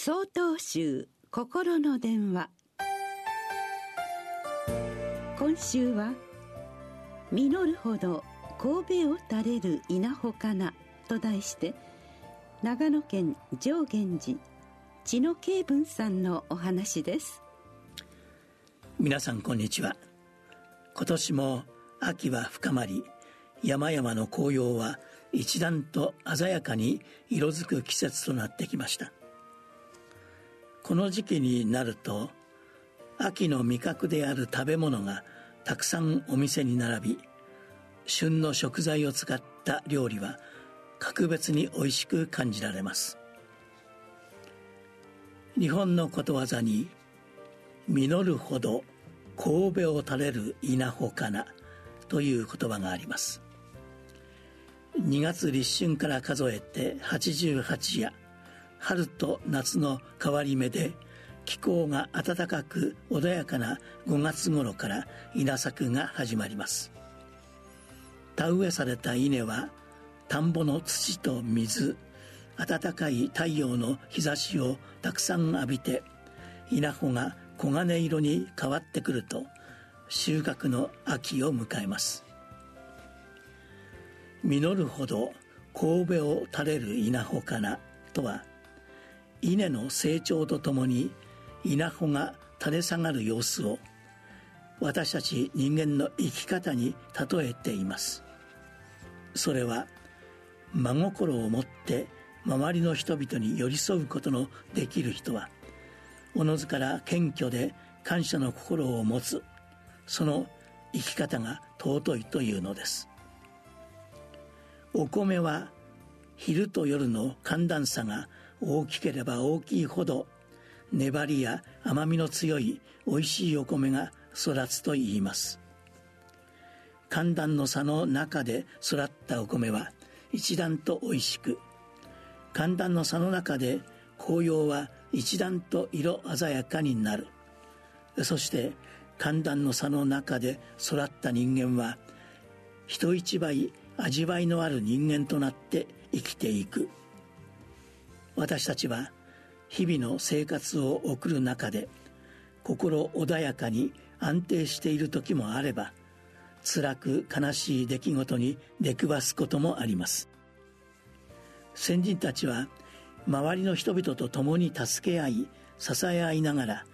総統集心の電話。今週は「実るほど神戸を垂れる稲穂かな」と題して長野県上源寺千野慶文さんのお話です。皆さんこんにちは。今年も秋は深まり山々の紅葉は一段と鮮やかに色づく季節となってきました。この時期になると秋の味覚である食べ物がたくさんお店に並び旬の食材を使った料理は格別に美味しく感じられます。日本のことわざに「実るほど神戸を垂れる稲穂かな」という言葉があります。2月立春から数えて88夜。春と夏の変わり目で気候が暖かく穏やかな5月頃から稲作が始まります。田植えされた稲は田んぼの土と水暖かい太陽の日差しをたくさん浴びて稲穂が黄金色に変わってくると収穫の秋を迎えます。実るほど神戸を垂れる稲穂かなとは稲の成長とともに稲穂が垂れ下がる様子を私たち人間の生き方に例えています。それは真心を持って周りの人々に寄り添うことのできる人はおのずから謙虚で感謝の心を持つその生き方が尊いというのです。お米は昼と夜の寒暖差が大きければ大きいほど粘りや甘みの強い美味しいお米が育つと言います。寒暖の差の中で育ったお米は一段と美味しく寒暖の差の中で紅葉は一段と色鮮やかになる。そして寒暖の差の中で育った人間は人一倍味わいのある人間となって生きていく。私たちは日々の生活を送る中で心穏やかに安定している時もあれば辛く悲しい出来事に出くわすこともあります。先人たちは周りの人々と共に助け合い支え合いながら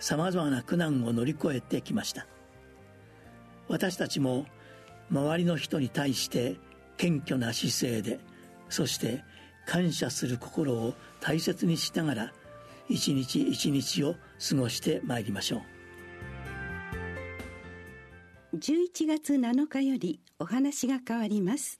さまざまな苦難を乗り越えてきました。私たちも周りの人に対して謙虚な姿勢でそして感謝する心を大切にしながら一日一日を過ごしてまいりましょう。11月7日よりお話が変わります。